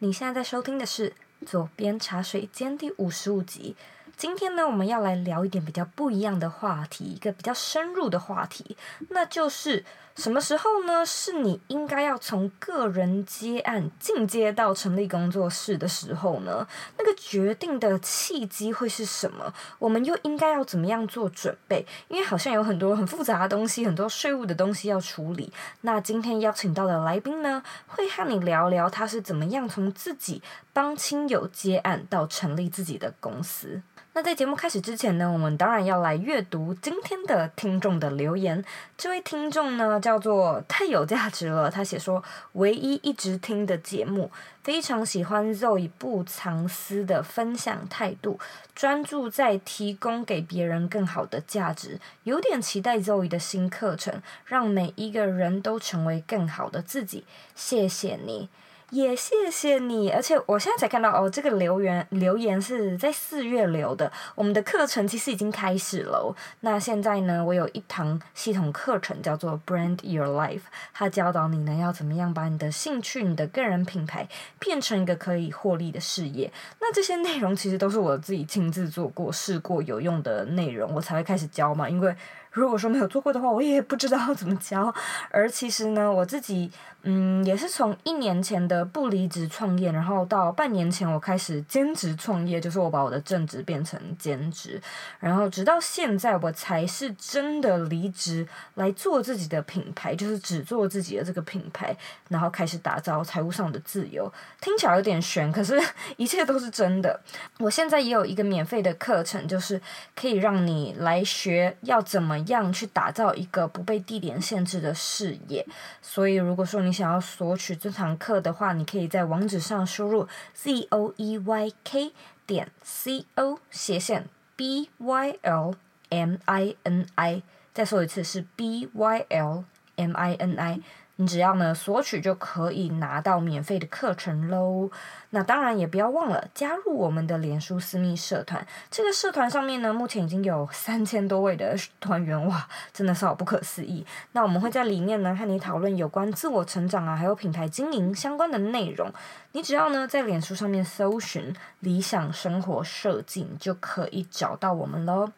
你现在在收听的是《左边茶水间》第五十五集。今天呢，我们要来聊一点比较不一样的话题，一个比较深入的话题，那就是什么时候呢？是你应该要从个人接案进阶到成立工作室的时候呢？那个决定的契机会是什么？我们又应该要怎么样做准备？因为好像有很多很复杂的东西，很多税务的东西要处理。那今天邀请到的来宾呢，会和你聊聊他是怎么样从自己帮亲友接案到成立自己的公司。那在节目开始之前呢，我们当然要来阅读今天的听众的留言。这位听众呢，叫做太有价值了，他写说：唯一一直听的节目，非常喜欢 Zoe 不藏私的分享态度，专注在提供给别人更好的价值，有点期待 Zoe 的新课程，让每一个人都成为更好的自己。谢谢你。也谢谢你，而且我现在才看到哦，这个留言留言是在四月留的。我们的课程其实已经开始了。那现在呢，我有一堂系统课程叫做 Brand Your Life，它教导你呢要怎么样把你的兴趣、你的个人品牌变成一个可以获利的事业。那这些内容其实都是我自己亲自做过、试过有用的内容，我才会开始教嘛。因为如果说没有做过的话，我也不知道 怎么教。而其实呢，我自己。嗯，也是从一年前的不离职创业，然后到半年前我开始兼职创业，就是我把我的正职变成兼职，然后直到现在我才是真的离职来做自己的品牌，就是只做自己的这个品牌，然后开始打造财务上的自由。听起来有点玄，可是 一切都是真的。我现在也有一个免费的课程，就是可以让你来学要怎么样去打造一个不被地点限制的视野。所以如果说你，你想要索取这堂课的话，你可以在网址上输入 z o e y k 点 c o 斜线 b y l m i n i，再说一次是 b y l m i n i。你只要呢索取就可以拿到免费的课程喽。那当然也不要忘了加入我们的脸书私密社团。这个社团上面呢，目前已经有三千多位的团员，哇，真的是好不可思议。那我们会在里面呢和你讨论有关自我成长啊，还有品牌经营相关的内容。你只要呢在脸书上面搜寻“理想生活设计”，就可以找到我们喽。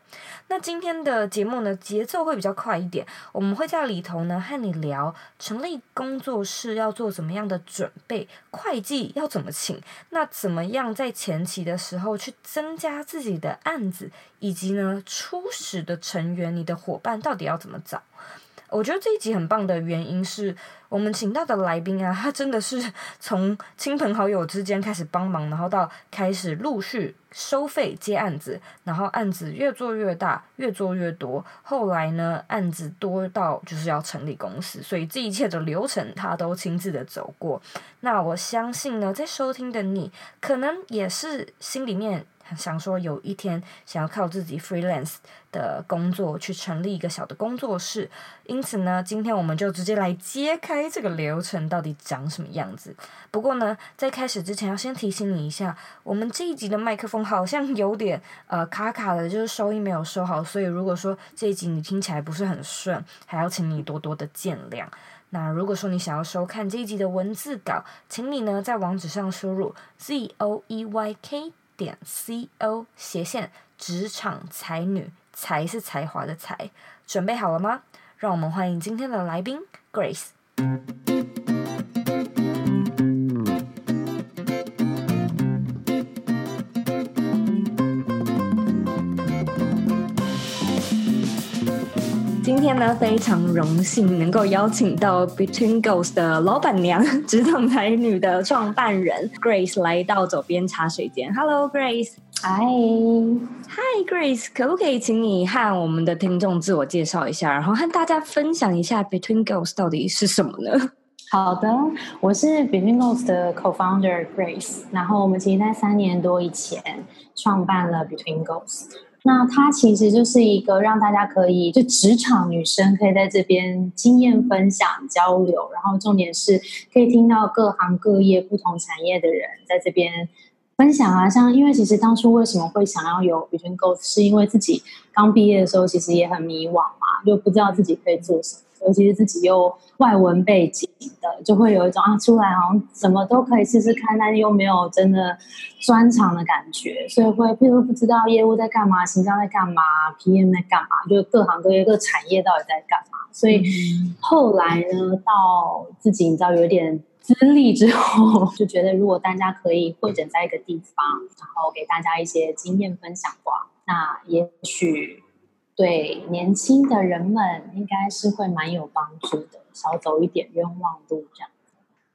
那今天的节目呢节奏会比较快一点，我们会在里头呢和你聊成立工作室要做怎么样的准备，会计要怎么请，那怎么样在前期的时候去增加自己的案子，以及呢初始的成员，你的伙伴到底要怎么找？我觉得这一集很棒的原因是我们请到的来宾啊，他真的是 从亲朋好友之间开始帮忙，然后到开始陆续收费接案子，然后案子越做越大，越做越多，后来呢案子多到就是要成立公司，所以这一切的流程他都亲自的走过。那我相信呢，在收听的你，可能也是心里面。想说有一天想要靠自己 freelance 的工作去成立一个小的工作室，因此呢，今天我们就直接来揭开这个流程到底长什么样子。不过呢，在开始之前要先提醒你一下，我们这一集的麦克风好像有点呃卡卡的，就是收音没有收好，所以如果说这一集你听起来不是很顺，还要请你多多的见谅。那如果说你想要收看这一集的文字稿，请你呢在网址上输入 z o e y k。点 c o 斜线职场才女，才是才华的才，准备好了吗？让我们欢迎今天的来宾 Grace。今天呢，非常荣幸能够邀请到 Between Goals 的老板娘、职场才女的创办人 Grace 来到左边茶水间。Hello Grace，嗨嗨 Grace，可不可以请你和我们的听众自我介绍一下，然后和大家分享一下 Between Goals 到底是什么呢？好的，我是 Between Goals 的 Co-founder Grace，然后我们其实在三年多以前创办了 Between Goals。那它其实就是一个让大家可以，就职场女生可以在这边经验分享交流，然后重点是可以听到各行各业不同产业的人在这边分享啊。像因为其实当初为什么会想要有 Between Go，是因为自己刚毕业的时候其实也很迷惘嘛，就不知道自己可以做什么。尤其是自己又外文背景的，就会有一种啊，出来好像什么都可以试试看，但又没有真的专长的感觉，所以会譬如不知道业务在干嘛，形象在干嘛，PM 在干嘛，就各行各业各产业到底在干嘛。所以后来呢，到自己你知道有点资历之后，就觉得如果大家可以汇整在一个地方，然后给大家一些经验分享的话，那也许。对年轻的人们，应该是会蛮有帮助的，少走一点冤枉路这样。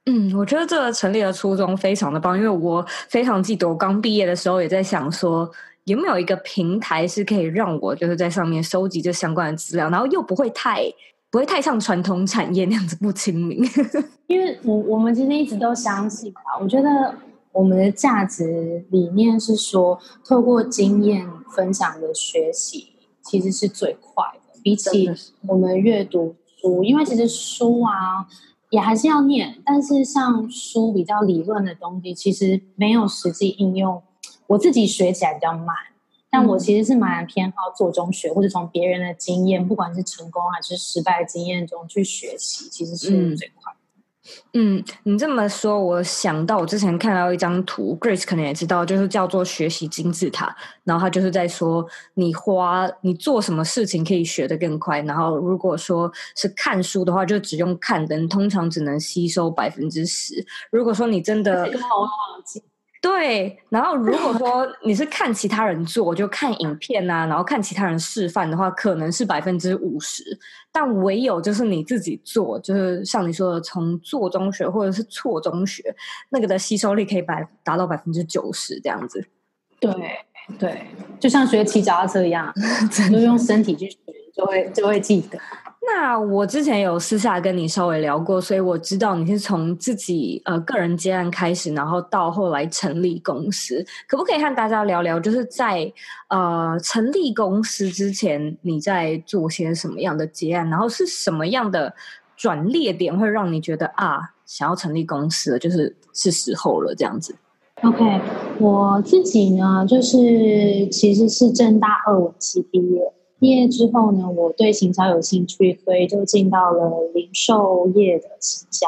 嗯，我觉得这个成立的初衷非常的棒，因为我非常记得我刚毕业的时候也在想说，有没有一个平台是可以让我就是在上面收集这相关的资料，然后又不会太不会太像传统产业那样子不亲民。因为我我们其实一直都相信吧，我觉得我们的价值理念是说，透过经验分享的学习。其实是最快的，比起我们阅读书，因为其实书啊也还是要念，但是像书比较理论的东西，其实没有实际应用。我自己学起来比较慢，但我其实是蛮偏好做中学，或者从别人的经验，不管是成功还是失败的经验中去学习，其实是最快。嗯，你这么说，我想到我之前看到一张图，Grace 可能也知道，就是叫做学习金字塔。然后他就是在说，你花你做什么事情可以学得更快。然后如果说是看书的话，就只用看的，通常只能吸收百分之十。如果说你真的。对，然后如果说你是看其他人做，就看影片啊，然后看其他人示范的话，可能是百分之五十。但唯有就是你自己做，就是像你说的，从做中学或者是错中学，那个的吸收力可以百达到百分之九十这样子。对对，就像学骑脚踏车一样，就用身体去学，就会就会记得。那我之前有私下跟你稍微聊过，所以我知道你是从自己呃个人接案开始，然后到后来成立公司，可不可以和大家聊聊？就是在呃成立公司之前，你在做些什么样的接案？然后是什么样的转捩点会让你觉得啊，想要成立公司了，就是是时候了这样子？OK，我自己呢，就是其实是政大二期毕业。毕业之后呢，我对行销有兴趣，所以就进到了零售业的行销。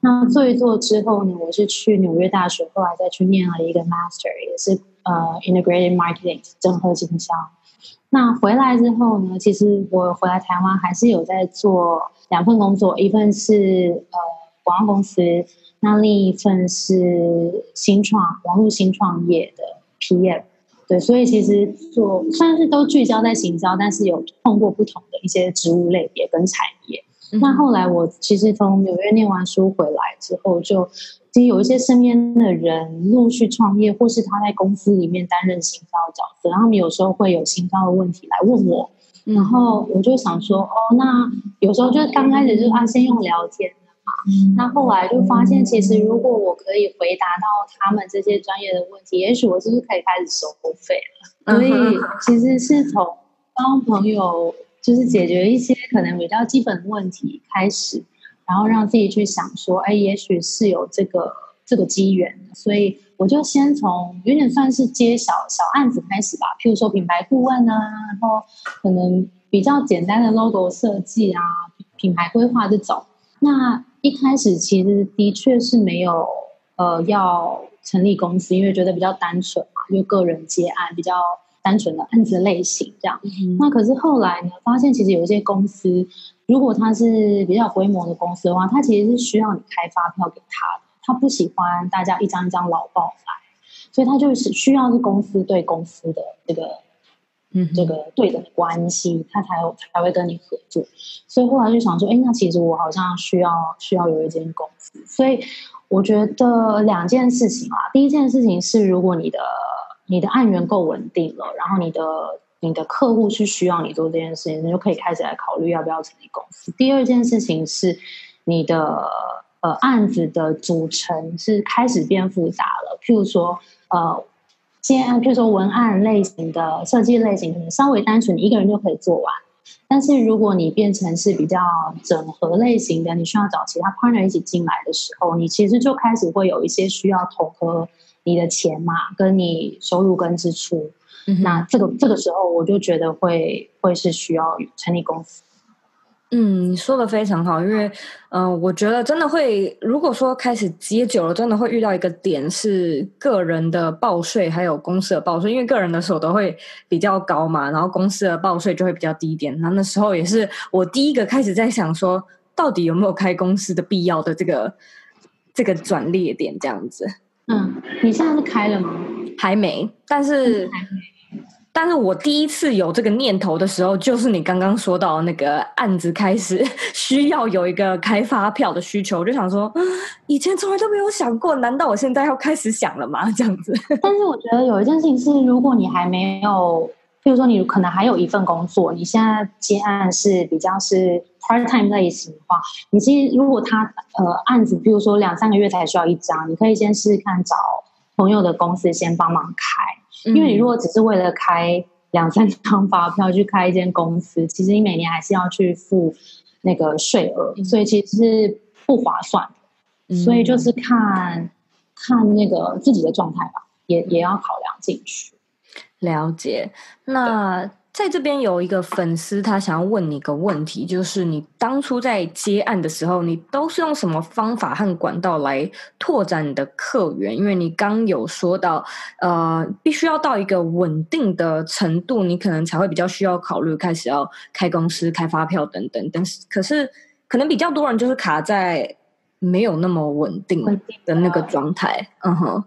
那做一做之后呢，我是去纽约大学，后来再去念了一个 master，也是呃 integrated marketing 整合行销。那回来之后呢，其实我回来台湾还是有在做两份工作，一份是呃广告公司，那另一份是新创网络新创业的 PM。对，所以其实做算是都聚焦在行销，但是有碰过不同的一些职务类别跟产业。嗯、那后来我其实从纽约念完书回来之后，就其实有一些身边的人陆续创业，或是他在公司里面担任行销的角色，然后他们有时候会有行销的问题来问我，嗯、然后我就想说，哦，那有时候就是刚开始就啊，先用聊天。嗯、那后来就发现，其实如果我可以回答到他们这些专业的问题，也许我是不是可以开始收费了？所以其实是从帮朋友就是解决一些可能比较基本的问题开始，然后让自己去想说，哎，也许是有这个这个机缘。所以我就先从有点算是接小小案子开始吧，譬如说品牌顾问啊，然后可能比较简单的 logo 设计啊，品牌规划这种。那一开始其实的确是没有呃要成立公司，因为觉得比较单纯嘛，就个人接案比较单纯的案子类型这样。嗯、那可是后来呢，发现其实有一些公司，如果它是比较规模的公司的话，它其实是需要你开发票给他的，他不喜欢大家一张一张老报来，所以他就是需要是公司对公司的这个。嗯，这个对的关系，他才有才会跟你合作。所以后来就想说，哎，那其实我好像需要需要有一间公司。所以我觉得两件事情啊，第一件事情是，如果你的你的案源够稳定了，然后你的你的客户是需要你做这件事情，你就可以开始来考虑要不要成立公司。第二件事情是，你的呃案子的组成是开始变复杂了，譬如说呃。接案，譬如说文案类型的设计类型，可能稍微单纯，你一个人就可以做完。但是如果你变成是比较整合类型的，你需要找其他 partner 一起进来的时候，你其实就开始会有一些需要统合你的钱嘛，跟你收入跟支出。嗯、那这个这个时候，我就觉得会会是需要成立公司。嗯，你说的非常好，因为，嗯、呃，我觉得真的会，如果说开始接久了，真的会遇到一个点是个人的报税还有公司的报税，因为个人的所得会比较高嘛，然后公司的报税就会比较低一点。那那时候也是我第一个开始在想说，到底有没有开公司的必要的这个这个转捩点这样子。嗯，你现在是开了吗？还没，但是。但是我第一次有这个念头的时候，就是你刚刚说到那个案子开始 需要有一个开发票的需求，我就想说，以前从来都没有想过，难道我现在要开始想了吗？这样子。但是我觉得有一件事情是，如果你还没有，比如说你可能还有一份工作，你现在接案是比较是 part time 类型的话，你其实如果他呃案子，比如说两三个月才需要一张，你可以先试试看找朋友的公司先帮忙开。因为你如果只是为了开两三张发票去开一间公司，其实你每年还是要去付那个税额，所以其实是不划算的。所以就是看看那个自己的状态吧，也也要考量进去。了解，那。在这边有一个粉丝，他想要问你一个问题，就是你当初在接案的时候，你都是用什么方法和管道来拓展你的客源？因为你刚有说到，呃，必须要到一个稳定的程度，你可能才会比较需要考虑开始要开公司、开发票等等。但是，可是可能比较多人就是卡在没有那么稳定的那个状态。嗯哼，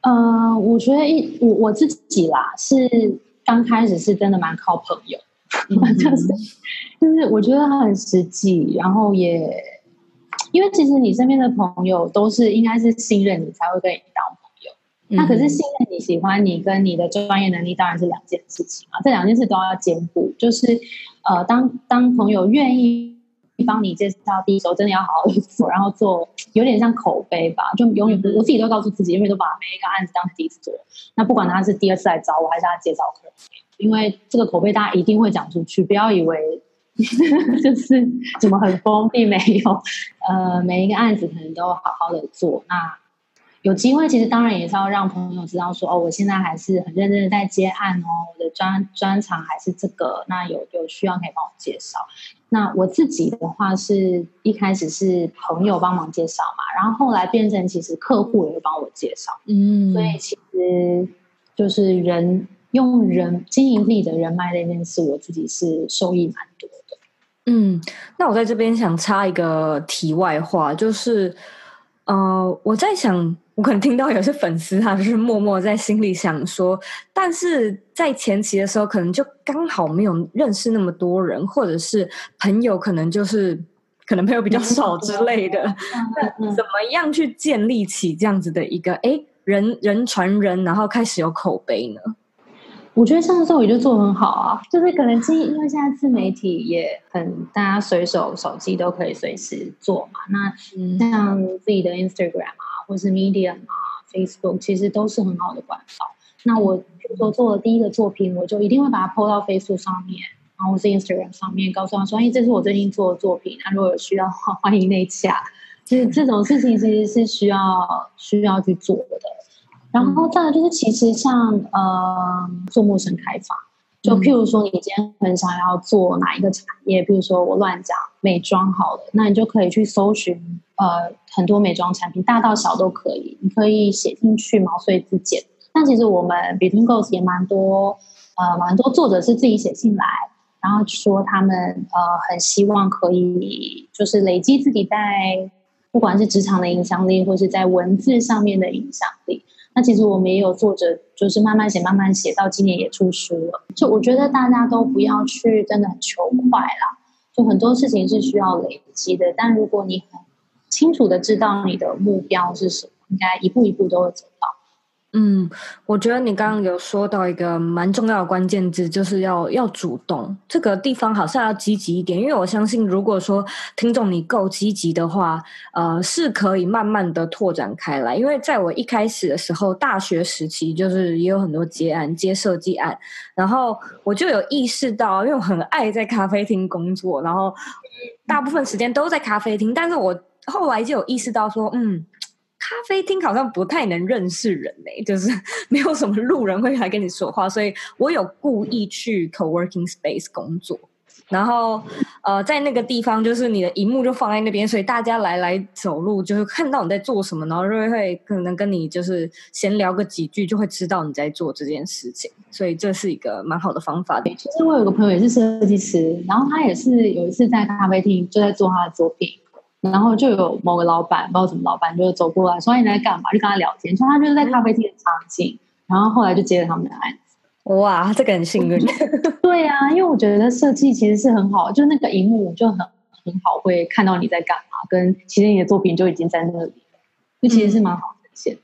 呃，我觉得一我我自己啦是。刚开始是真的蛮靠朋友，嗯、就是就是我觉得很实际，然后也因为其实你身边的朋友都是应该是信任你才会跟你当朋友，嗯、那可是信任你喜欢你跟你的专业能力当然是两件事情啊，这两件事都要兼顾。就是呃，当当朋友愿意。帮你介绍第一手，真的要好好做，然后做有点像口碑吧，就永远我自己都告诉自己，因为都把每一个案子当第一次做。那不管他是第二次来找我，还是他介绍客，因为这个口碑大家一定会讲出去，不要以为 就是怎么很封闭，没有。呃，每一个案子可能都好好的做。那有机会，其实当然也是要让朋友知道说，哦，我现在还是很认真的在接案哦，我的专专长还是这个。那有有需要可以帮我介绍。那我自己的话是一开始是朋友帮忙介绍嘛，然后后来变成其实客户也会帮我介绍，嗯，所以其实就是人用人经营自己的人脉这件事，我自己是受益蛮多的。嗯，那我在这边想插一个题外话，就是呃，我在想。我可能听到有些粉丝，他就是默默在心里想说，但是在前期的时候，可能就刚好没有认识那么多人，或者是朋友可能就是可能朋友比较少之类的。那怎么样去建立起这样子的一个哎人人传人，然后开始有口碑呢？我觉得像这种也就做很好啊，就是可能因为现在自媒体也很，大家随手手机都可以随时做嘛。那像自己的 Instagram 啊。或是 Medium 啊，Facebook 其实都是很好的管道。那我比如说做了第一个作品，我就一定会把它 po 到 Facebook 上面，然后是 Instagram 上面，告诉他说：“哎，这是我最近做的作品，那如果有需要，欢迎内洽。”其实这种事情其实是需要需要去做的。然后再来就是，其实像呃做陌生开发，就譬如说你今天很想要做哪一个产业，譬如说我乱讲美妆好了，那你就可以去搜寻。呃，很多美妆产品，大到小都可以，你可以写进去毛遂自荐。但其实我们 Between Goals 也蛮多，呃，蛮多作者是自己写信来，然后说他们呃很希望可以就是累积自己在不管是职场的影响力，或是在文字上面的影响力。那其实我们也有作者，就是慢慢写，慢慢写到今年也出书了。就我觉得大家都不要去真的很求快啦，就很多事情是需要累积的。但如果你很清楚的知道你的目标是什么，应该一步一步都会走。嗯，我觉得你刚刚有说到一个蛮重要的关键字，就是要要主动。这个地方好像要积极一点，因为我相信，如果说听众你够积极的话，呃，是可以慢慢的拓展开来。因为在我一开始的时候，大学时期就是也有很多接案、接设计案，然后我就有意识到，因为我很爱在咖啡厅工作，然后大部分时间都在咖啡厅，但是我。后来就有意识到说，嗯，咖啡厅好像不太能认识人嘞，就是 没有什么路人会来跟你说话，所以我有故意去 co-working space 工作。然后呃，在那个地方就是你的荧幕就放在那边，所以大家来来走路就会看到你在做什么，然后就会可能跟你就是闲聊个几句，就会知道你在做这件事情。所以这是一个蛮好的方法的。其实我有个朋友也是设计师，然后他也是有一次在咖啡厅就在做他的作品，然后就有某个老板，不知道什么老板，就走过来说你在干嘛，就跟他聊天，说他就是在咖啡厅的场景，然后后来就接了他们的案子。哇，这个很幸运。对啊，因为我觉得设计其实是很好，就那个荧幕就很很好，会看到你在干嘛，跟其实你的作品就已经在那里，就其实是蛮好呈现。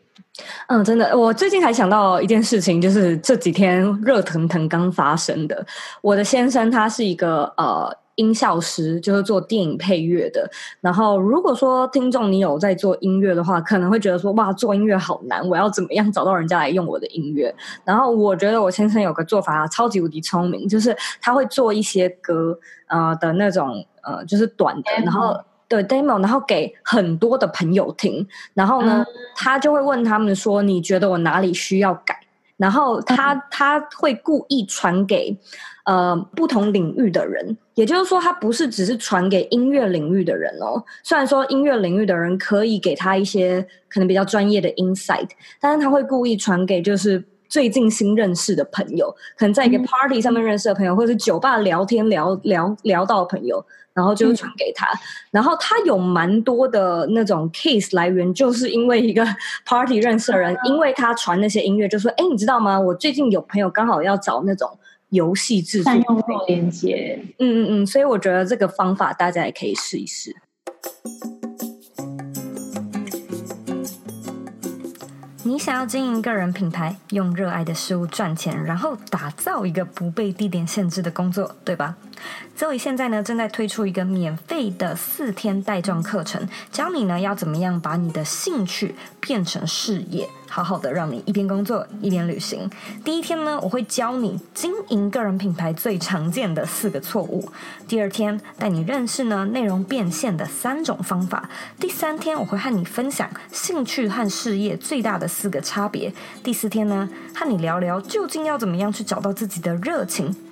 嗯，真的，我最近还想到一件事情，就是这几天热腾腾刚发生的。我的先生他是一个呃。音效师就是做电影配乐的。然后，如果说听众你有在做音乐的话，可能会觉得说哇，做音乐好难，我要怎么样找到人家来用我的音乐？然后，我觉得我先生有个做法超级无敌聪明，就是他会做一些歌呃的那种呃，就是短的，然后对 demo，然后给很多的朋友听。然后呢，嗯、他就会问他们说：“你觉得我哪里需要改？”然后他他会故意传给。呃，不同领域的人，也就是说，他不是只是传给音乐领域的人哦。虽然说音乐领域的人可以给他一些可能比较专业的 insight，但是他会故意传给就是最近新认识的朋友，可能在一个 party 上面认识的朋友，嗯、或者是酒吧聊天聊聊聊到的朋友，然后就传给他。嗯、然后他有蛮多的那种 case 来源，就是因为一个 party 认识的人，嗯、因为他传那些音乐，就说：“哎，你知道吗？我最近有朋友刚好要找那种。”游戏制作，用户连接，嗯嗯嗯，所以我觉得这个方法大家也可以试一试。你想要经营个人品牌，用热爱的事物赚钱，然后打造一个不被地点限制的工作，对吧周以现在呢正在推出一个免费的四天带状课程，教你呢要怎么样把你的兴趣变成事业。好好的让你一边工作一边旅行。第一天呢，我会教你经营个人品牌最常见的四个错误。第二天带你认识呢内容变现的三种方法。第三天我会和你分享兴趣和事业最大的四个差别。第四天呢，和你聊聊究竟要怎么样去找到自己的热情。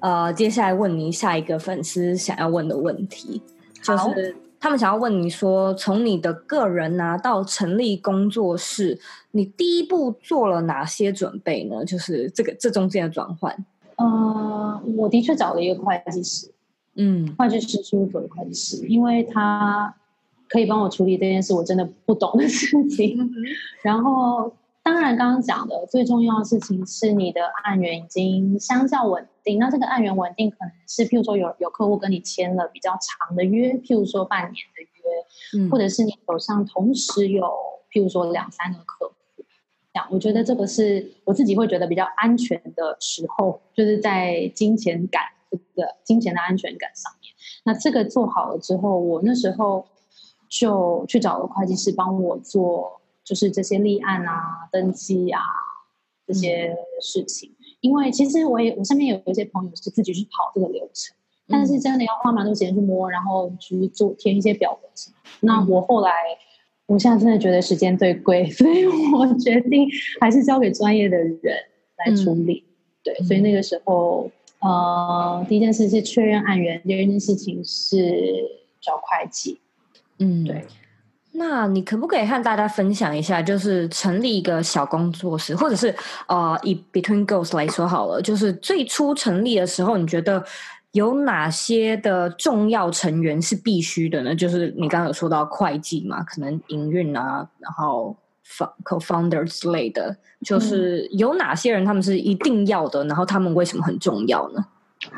呃，接下来问你下一个粉丝想要问的问题，就是他们想要问你说，从你的个人拿、啊、到成立工作室，你第一步做了哪些准备呢？就是这个这中间的转换。呃，我的确找了一个会计师，嗯，会计师事务所的会计师，因为他可以帮我处理这件事我真的不懂的事情，嗯、然后。当然，刚刚讲的最重要的事情是你的案源已经相较稳定。那这个案源稳定，可能是譬如说有有客户跟你签了比较长的约，譬如说半年的约，嗯、或者是你手上同时有譬如说两三个客户，这样我觉得这个是我自己会觉得比较安全的时候，就是在金钱感这个金钱的安全感上面。那这个做好了之后，我那时候就去找了会计师帮我做。就是这些立案啊、登记啊这些事情，嗯、因为其实我也我身边有一些朋友是自己去跑这个流程，嗯、但是真的要花蛮多时间去摸，然后去做填一些表格什么。嗯、那我后来，我现在真的觉得时间最贵，所以我决定还是交给专业的人来处理。嗯、对，所以那个时候，呃，第一件事是确认案源，第二件事情是找会计。嗯，对。那你可不可以和大家分享一下，就是成立一个小工作室，或者是呃，以 Between Ghosts 来说好了，就是最初成立的时候，你觉得有哪些的重要成员是必须的呢？就是你刚刚有说到会计嘛，可能营运啊，然后 co-founder 之类的，就是有哪些人他们是一定要的，然后他们为什么很重要呢？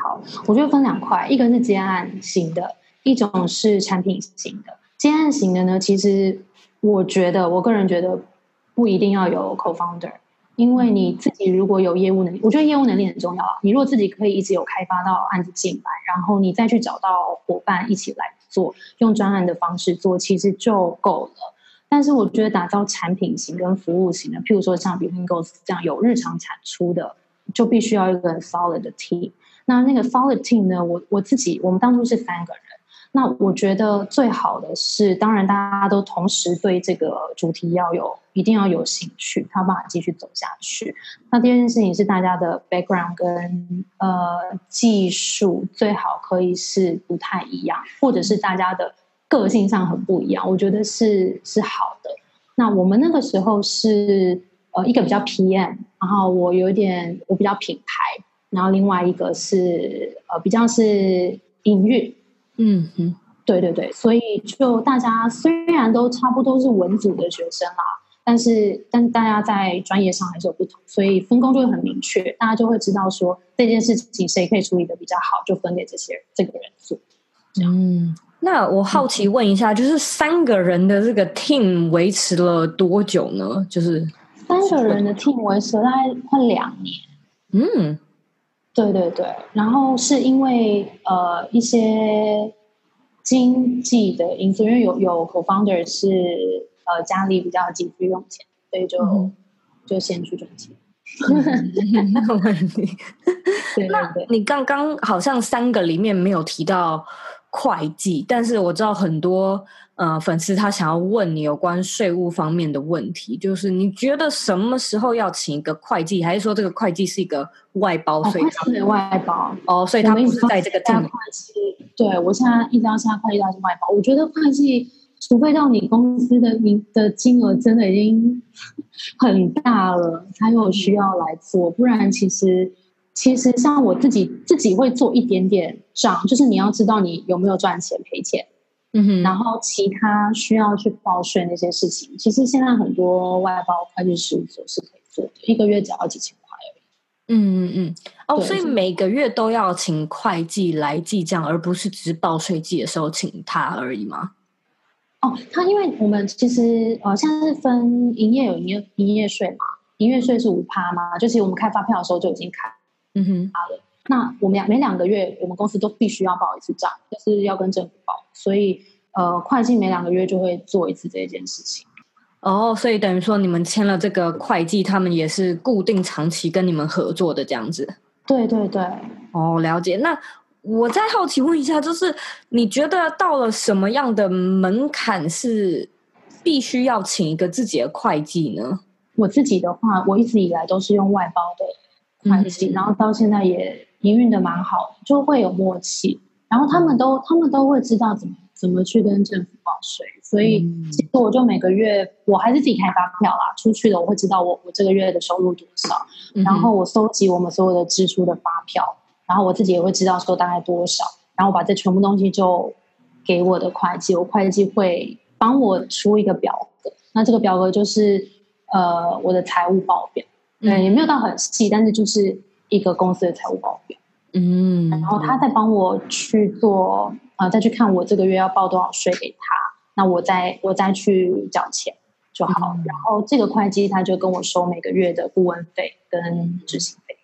好，我觉得分两块，一个是接案型的，一种是产品型的。接案型的呢，其实我觉得，我个人觉得不一定要有 co-founder，因为你自己如果有业务能力，我觉得业务能力很重要啊。你如果自己可以一直有开发到案子进来，然后你再去找到伙伴一起来做，用专案的方式做，其实就够了。但是我觉得打造产品型跟服务型的，譬如说像 Between Ghosts 这样有日常产出的，就必须要一个 solid 的 team。那那个 solid team 呢，我我自己，我们当初是三个人。那我觉得最好的是，当然大家都同时对这个主题要有，一定要有兴趣，他办法继续走下去。那第二件事情是大家的 background 跟呃技术最好可以是不太一样，或者是大家的个性上很不一样，我觉得是是好的。那我们那个时候是呃一个比较 PM，然后我有点我比较品牌，然后另外一个是呃比较是营运。嗯哼，对对对，所以就大家虽然都差不多是文组的学生啦，但是但大家在专业上还是有不同，所以分工就会很明确，大家就会知道说这件事情谁可以处理的比较好，就分给这些这个人做。嗯，那我好奇问一下，就是三个人的这个 team 维持了多久呢？就是三个人的 team 维持了大概快两年。嗯。对对对，然后是因为呃一些经济的因素，因为有有 co-founder 是呃家里比较急需用钱，所以就、嗯、就先去赚钱。没有问题。对对对，那你刚刚好像三个里面没有提到会计，但是我知道很多。呃，粉丝他想要问你有关税务方面的问题，就是你觉得什么时候要请一个会计，还是说这个会计是一个外包？所以他是外包哦，所以他不是在这个正。会计。对，我现在一直到现在会计都是外包。我觉得会计，除非到你公司的你的金额真的已经很大了，才有需要来做，不然其实其实像我自己自己会做一点点账，就是你要知道你有没有赚钱赔钱。嗯哼，然后其他需要去报税那些事情，其实现在很多外包会计事务所是可以做的，一个月只要几千块而已。嗯嗯嗯，哦，所以每个月都要请会计来记账，而不是只是报税季的时候请他而已吗？哦，他因为我们其实呃，现在是分营业有营业营业税嘛，营业税是五趴嘛，就是我们开发票的时候就已经开，嗯哼，好的。那我们两每两个月，我们公司都必须要报一次账，就是要跟政府报，所以呃，会计每两个月就会做一次这件事情。哦，所以等于说你们签了这个会计，他们也是固定长期跟你们合作的这样子。对对对。哦，了解。那我再好奇问一下，就是你觉得到了什么样的门槛是必须要请一个自己的会计呢？我自己的话，我一直以来都是用外包的会计，嗯、然后到现在也。营运的蛮好，就会有默契，然后他们都他们都会知道怎么怎么去跟政府报税，所以其实我就每个月我还是自己开发票啦，出去了我会知道我我这个月的收入多少，然后我收集我们所有的支出的发票，然后我自己也会知道说大概多少，然后我把这全部东西就给我的会计，我会计会帮我出一个表格，那这个表格就是呃我的财务报表，对，也没有到很细，但是就是。一个公司的财务报表，嗯，然后他再帮我去做，呃，再去看我这个月要报多少税给他，那我再我再去缴钱就好。嗯，然后这个会计他就跟我收每个月的顾问费跟执行费。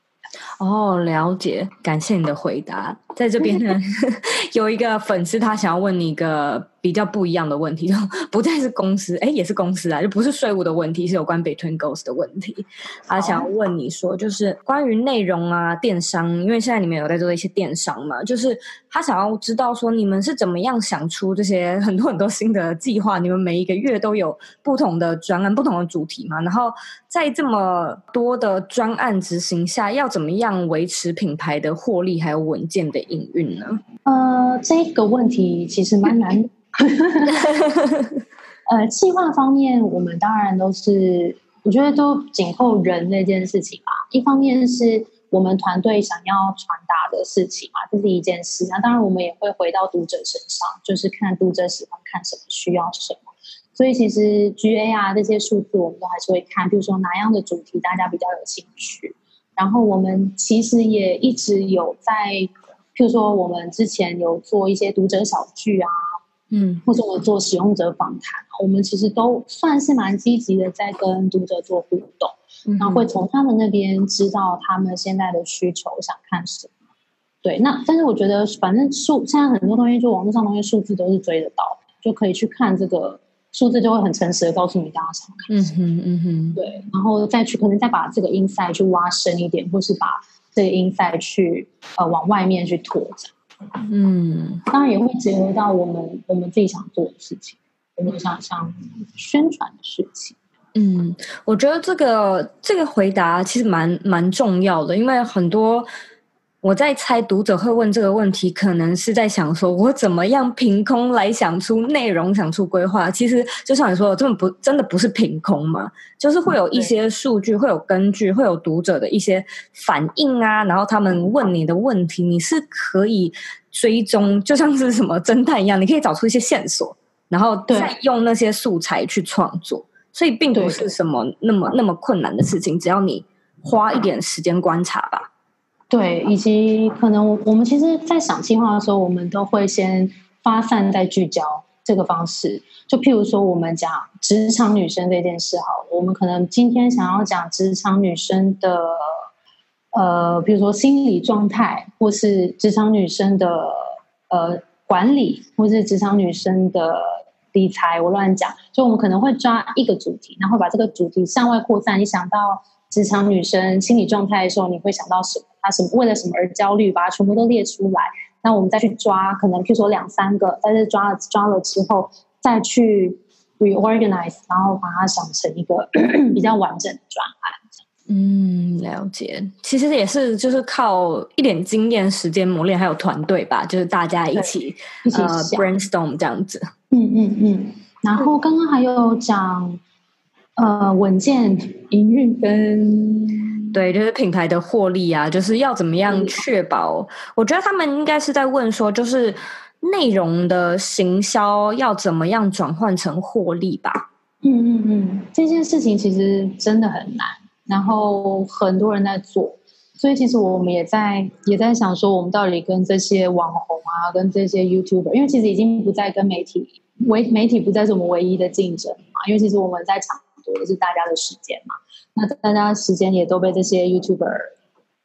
哦，了解，感谢你的回答。在这边呢 有一个粉丝他想要问你一个。比较不一样的问题，就 不再是公司，哎，也是公司啊，就不是税务的问题，是有关 Between Ghosts 的问题。他想要问你说，就是关于内容啊，电商，因为现在你们有在做一些电商嘛，就是他想要知道说，你们是怎么样想出这些很多很多新的计划？你们每一个月都有不同的专案、不同的主题嘛？然后在这么多的专案执行下，要怎么样维持品牌的获利还有稳健的营运呢？呃，这个问题其实蛮难的。呃，计划方面，我们当然都是，我觉得都紧扣人那件事情嘛。一方面是我们团队想要传达的事情嘛，这是一件事。那当然，我们也会回到读者身上，就是看读者喜欢看什么，需要什么。所以，其实 GA 啊这些数字，我们都还是会看，比如说哪样的主题大家比较有兴趣。然后，我们其实也一直有在，譬如说，我们之前有做一些读者小聚啊。嗯，或者我做使用者访谈，我们其实都算是蛮积极的，在跟读者做互动，嗯、然后会从他们那边知道他们现在的需求，想看什么。对，那但是我觉得反正数现在很多东西，就网络上东西数字都是追得到，就可以去看这个数字，就会很诚实的告诉你大家想看。嗯哼嗯哼，对，然后再去可能再把这个 insight 去挖深一点，或是把这个 insight 去呃往外面去拓展。嗯，当然也会结合到我们我们自己想做的事情，我们想想宣传的事情。嗯，我觉得这个这个回答其实蛮蛮重要的，因为很多我在猜读者会问这个问题，可能是在想说，我怎么样凭空来想出内容，想出规划。其实就像你说的，这么不真的不是凭空嘛，就是会有一些数据，会有根据，会有读者的一些反应啊，然后他们问你的问题，你是可以追踪，就像是什么侦探一样，你可以找出一些线索，然后再用那些素材去创作。所以并不是什么那么那么困难的事情，只要你花一点时间观察吧。对，以及可能我们其实，在想计划的时候，我们都会先发散再聚焦这个方式。就譬如说，我们讲职场女生这件事，好，我们可能今天想要讲职场女生的，呃，比如说心理状态，或是职场女生的呃管理，或是职场女生的。理财，我乱讲，就我们可能会抓一个主题，然后把这个主题向外扩散。你想到职场女生心理状态的时候，你会想到什么？她什么为了什么而焦虑？把它全部都列出来。那我们再去抓，可能譬如说两三个，但是抓了抓了之后，再去 reorganize，然后把它想成一个 比较完整的专案。嗯，了解。其实也是，就是靠一点经验、时间磨练，还有团队吧，就是大家一起一起、uh, brainstorm 这样子。嗯嗯嗯。然后刚刚还有讲，呃，稳健营运跟对，就是品牌的获利啊，就是要怎么样确保？嗯、我觉得他们应该是在问说，就是内容的行销要怎么样转换成获利吧？嗯嗯嗯，这件事情其实真的很难。然后很多人在做，所以其实我们也在也在想说，我们到底跟这些网红啊，跟这些 YouTuber，因为其实已经不再跟媒体唯媒体不再是我们唯一的竞争嘛，因为其实我们在抢夺的是大家的时间嘛，那大家的时间也都被这些 YouTuber，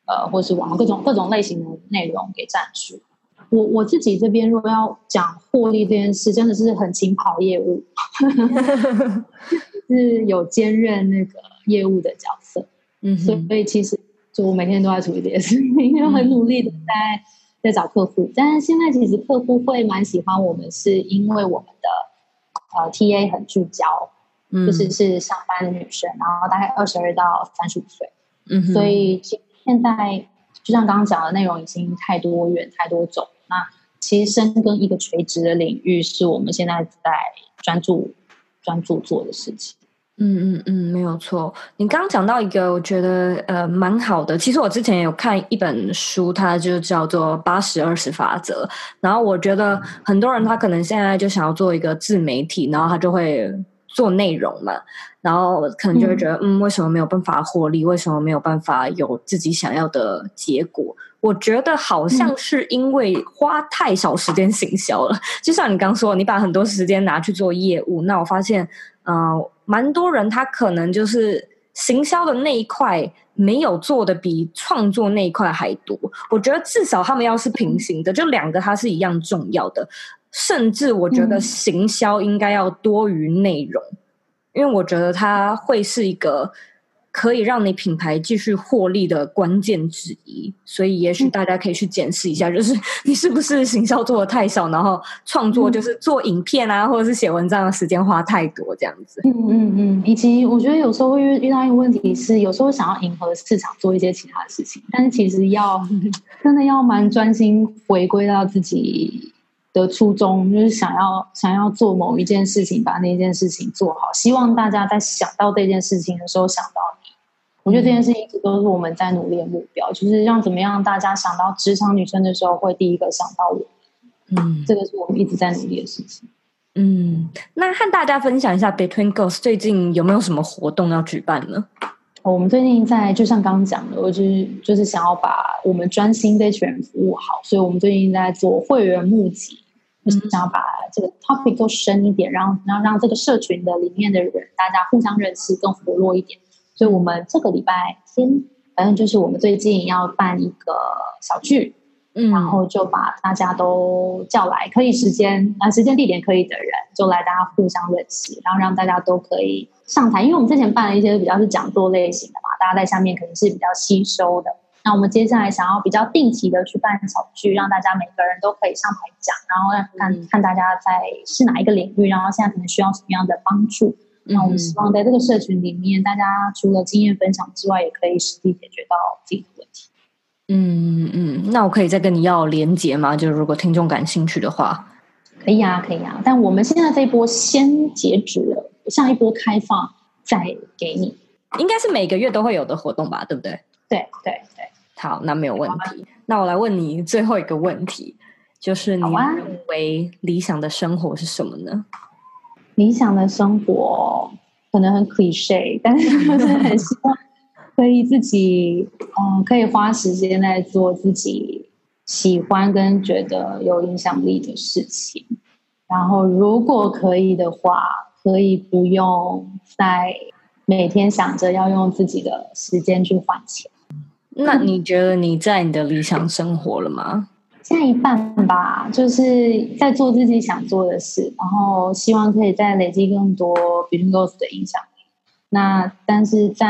呃，或是网络各种各种类型的内容给占据。我我自己这边如果要讲获利这件事，真的是很勤跑业务，是有兼任那个。业务的角色，嗯，所以其实就我每天都在处理这些事情，因为很努力的在在找客户。但是现在其实客户会蛮喜欢我们，是因为我们的呃 TA 很聚焦，嗯，就是是上班的女生，然后大概二十二到三十五岁，嗯，所以现在就像刚刚讲的内容已经太多元太多种，那其实深耕一个垂直的领域是我们现在在专注专注做的事情。嗯嗯嗯，没有错。你刚刚讲到一个，我觉得呃蛮好的。其实我之前有看一本书，它就叫做《八十二十法则》。然后我觉得很多人他可能现在就想要做一个自媒体，然后他就会做内容嘛，然后可能就会觉得嗯，嗯，为什么没有办法获利？为什么没有办法有自己想要的结果？我觉得好像是因为花太少时间行销了。嗯、就像你刚说，你把很多时间拿去做业务，那我发现嗯。呃蛮多人他可能就是行销的那一块没有做的比创作那一块还多。我觉得至少他们要是平行的，就两个它是一样重要的。甚至我觉得行销应该要多于内容，因为我觉得它会是一个。可以让你品牌继续获利的关键之一，所以也许大家可以去检视一下，就是你是不是行销做的太少，然后创作就是做影片啊，或者是写文章的时间花太多这样子。嗯嗯嗯，以及我觉得有时候会遇遇到一个问题是，有时候想要迎合市场做一些其他的事情，但是其实要 真的要蛮专心回归到自己的初衷，就是想要想要做某一件事情，把那件事情做好，希望大家在想到这件事情的时候想到你。我觉得这件事一直都是我们在努力的目标，就是让怎么样大家想到职场女生的时候会第一个想到我。嗯，这个是我们一直在努力的事情。嗯，那和大家分享一下，Between Ghosts 最近有没有什么活动要举办呢？我们最近在，就像刚刚讲的，我就是就是想要把我们专心对全人服务好，所以我们最近在做会员募集，就是想要把这个 topic 做深一点，然后然后让这个社群的里面的人大家互相认识，更活络一点。所以我们这个礼拜天，反正就是我们最近要办一个小聚，嗯，然后就把大家都叫来，可以时间啊，时间地点可以的人，就来大家互相认识，然后让大家都可以上台。因为我们之前办了一些比较是讲座类型的嘛，大家在下面可能是比较吸收的。那我们接下来想要比较定期的去办小聚，让大家每个人都可以上台讲，然后让看、嗯、看大家在是哪一个领域，然后现在可能需要什么样的帮助。那我们希望在这个社群里面，大家除了经验分享之外，也可以实际解决到自己的问题。嗯嗯，那我可以再跟你要连接吗？就是如果听众感兴趣的话，可以啊，可以啊。但我们现在这一波先截止了，下一波开放再给你。应该是每个月都会有的活动吧？对不对？对对对。好，那没有问题。那我来问你最后一个问题，就是你认为理想的生活是什么呢？理想的生活可能很 cliche，但是就是很希望可以自己，嗯，可以花时间来做自己喜欢跟觉得有影响力的事情。然后，如果可以的话，可以不用再每天想着要用自己的时间去换钱。那你觉得你在你的理想生活了吗？现在一半吧，就是在做自己想做的事，然后希望可以再累积更多 Between Ghost 的影响力。那但是在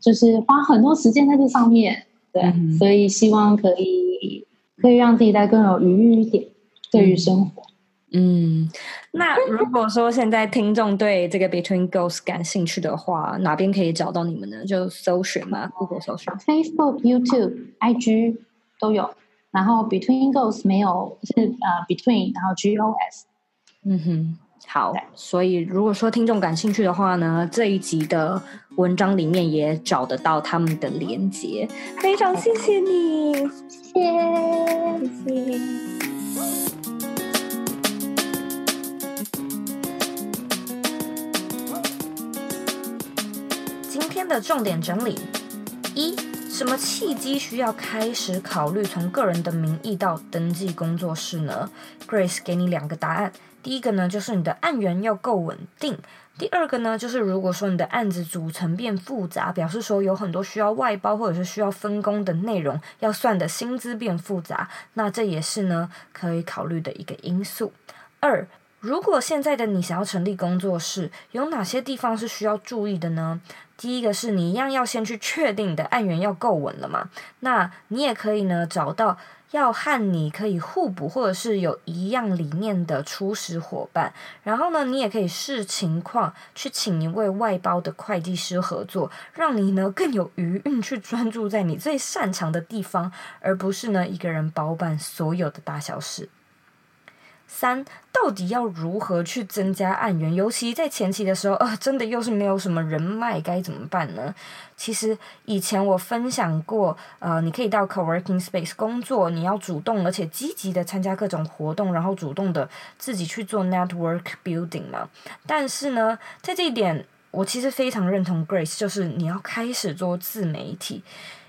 就是花很多时间在这上面，对，嗯、所以希望可以可以让自己再更有余裕一点，对于生活。嗯，那 如果说现在听众对这个 Between Ghost 感兴趣的话，哪边可以找到你们呢？就搜寻嘛？Google 搜寻，Facebook、YouTube、IG 都有。然后 Between Ghost 没有是呃 Between，然后 G O S。嗯哼，好。所以如果说听众感兴趣的话呢，这一集的文章里面也找得到他们的连接。非常谢谢你，谢谢，谢谢。的重点整理一。什么契机需要开始考虑从个人的名义到登记工作室呢？Grace 给你两个答案。第一个呢，就是你的案源要够稳定；第二个呢，就是如果说你的案子组成变复杂，表示说有很多需要外包或者是需要分工的内容，要算的薪资变复杂，那这也是呢可以考虑的一个因素。二，如果现在的你想要成立工作室，有哪些地方是需要注意的呢？第一个是你一样要先去确定你的案源要够稳了嘛，那你也可以呢找到要和你可以互补或者是有一样理念的初始伙伴，然后呢你也可以视情况去请一位外包的会计师合作，让你呢更有余韵去专注在你最擅长的地方，而不是呢一个人包办所有的大小事。三，到底要如何去增加案源？尤其在前期的时候，呃，真的又是没有什么人脉，该怎么办呢？其实以前我分享过，呃，你可以到 Coworking Space 工作，你要主动而且积极的参加各种活动，然后主动的自己去做 network building 嘛。但是呢，在这一点，我其实非常认同 Grace，就是你要开始做自媒体。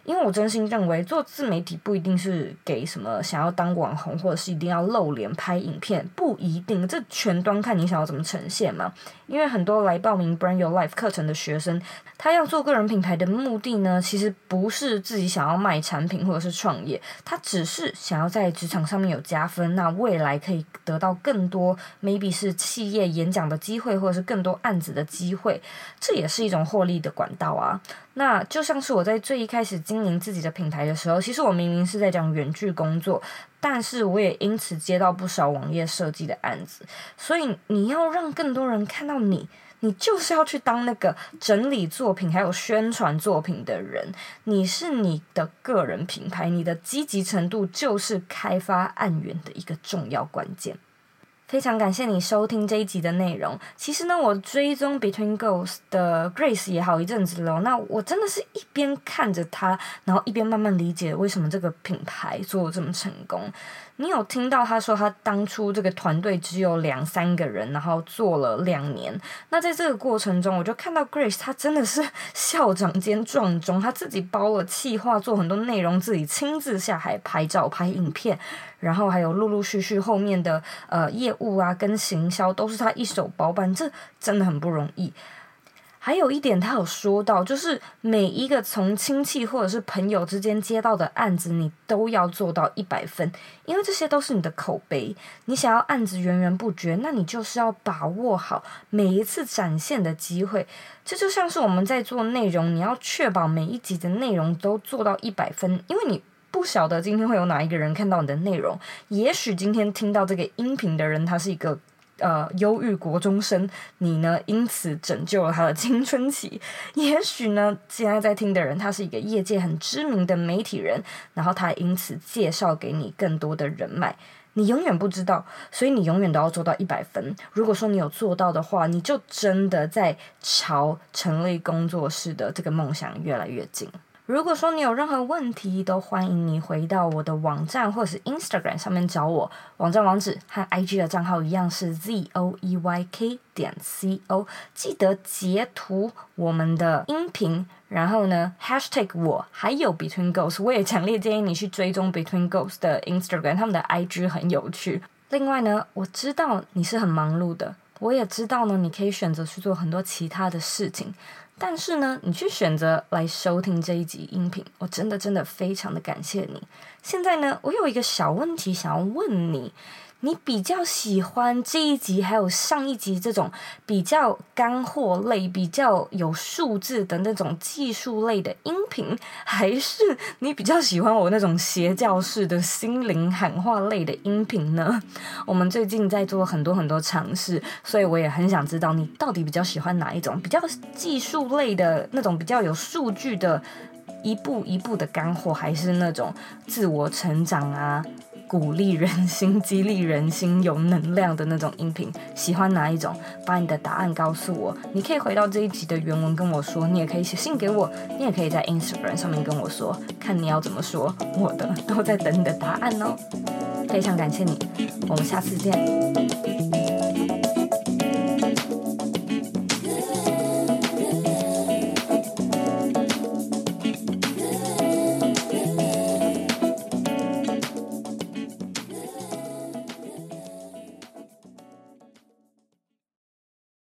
因为我真心认为，做自媒体不一定是给什么想要当网红，或者是一定要露脸拍影片，不一定，这全端看你想要怎么呈现嘛。因为很多来报名 Brand Your Life 课程的学生，他要做个人品牌的目的呢，其实不是自己想要卖产品或者是创业，他只是想要在职场上面有加分，那未来可以得到更多 maybe 是企业演讲的机会，或者是更多案子的机会，这也是一种获利的管道啊。那就像是我在最一开始经营自己的品牌的时候，其实我明明是在讲远距工作，但是我也因此接到不少网页设计的案子。所以你要让更多人看到你，你就是要去当那个整理作品还有宣传作品的人。你是你的个人品牌，你的积极程度就是开发案源的一个重要关键。非常感谢你收听这一集的内容。其实呢，我追踪 Between Girls 的 Grace 也好一阵子了。那我真的是一边看着他，然后一边慢慢理解为什么这个品牌做这么成功。你有听到他说他当初这个团队只有两三个人，然后做了两年。那在这个过程中，我就看到 Grace，他真的是校长兼撞钟，他自己包了企划，做很多内容，自己亲自下海拍照、拍影片，然后还有陆陆续续后面的呃业务啊跟行销都是他一手包办，这真的很不容易。还有一点，他有说到，就是每一个从亲戚或者是朋友之间接到的案子，你都要做到一百分，因为这些都是你的口碑。你想要案子源源不绝，那你就是要把握好每一次展现的机会。这就像是我们在做内容，你要确保每一集的内容都做到一百分，因为你不晓得今天会有哪一个人看到你的内容。也许今天听到这个音频的人，他是一个。呃，忧郁国中生，你呢？因此拯救了他的青春期。也许呢，现在在听的人，他是一个业界很知名的媒体人，然后他因此介绍给你更多的人脉。你永远不知道，所以你永远都要做到一百分。如果说你有做到的话，你就真的在朝成立工作室的这个梦想越来越近。如果说你有任何问题，都欢迎你回到我的网站或者是 Instagram 上面找我。网站网址和 IG 的账号一样是 z o e y k 点 c o。记得截图我们的音频，然后呢 Hashtag 我还有 Between Ghosts，。我也强烈建议你去追踪 Between Ghosts 的 Instagram，他们的 IG 很有趣。另外呢，我知道你是很忙碌的，我也知道呢，你可以选择去做很多其他的事情。但是呢，你去选择来收听这一集音频，我真的真的非常的感谢你。现在呢，我有一个小问题想要问你。你比较喜欢这一集还有上一集这种比较干货类、比较有数字的那种技术类的音频，还是你比较喜欢我那种邪教式的心灵喊话类的音频呢？我们最近在做很多很多尝试，所以我也很想知道你到底比较喜欢哪一种比较技术类的那种比较有数据的一步一步的干货，还是那种自我成长啊？鼓励人心、激励人心、有能量的那种音频，喜欢哪一种？把你的答案告诉我。你可以回到这一集的原文跟我说，你也可以写信给我，你也可以在 Instagram 上面跟我说，看你要怎么说。我的都在等你的答案哦。非常感谢你，我们下次见。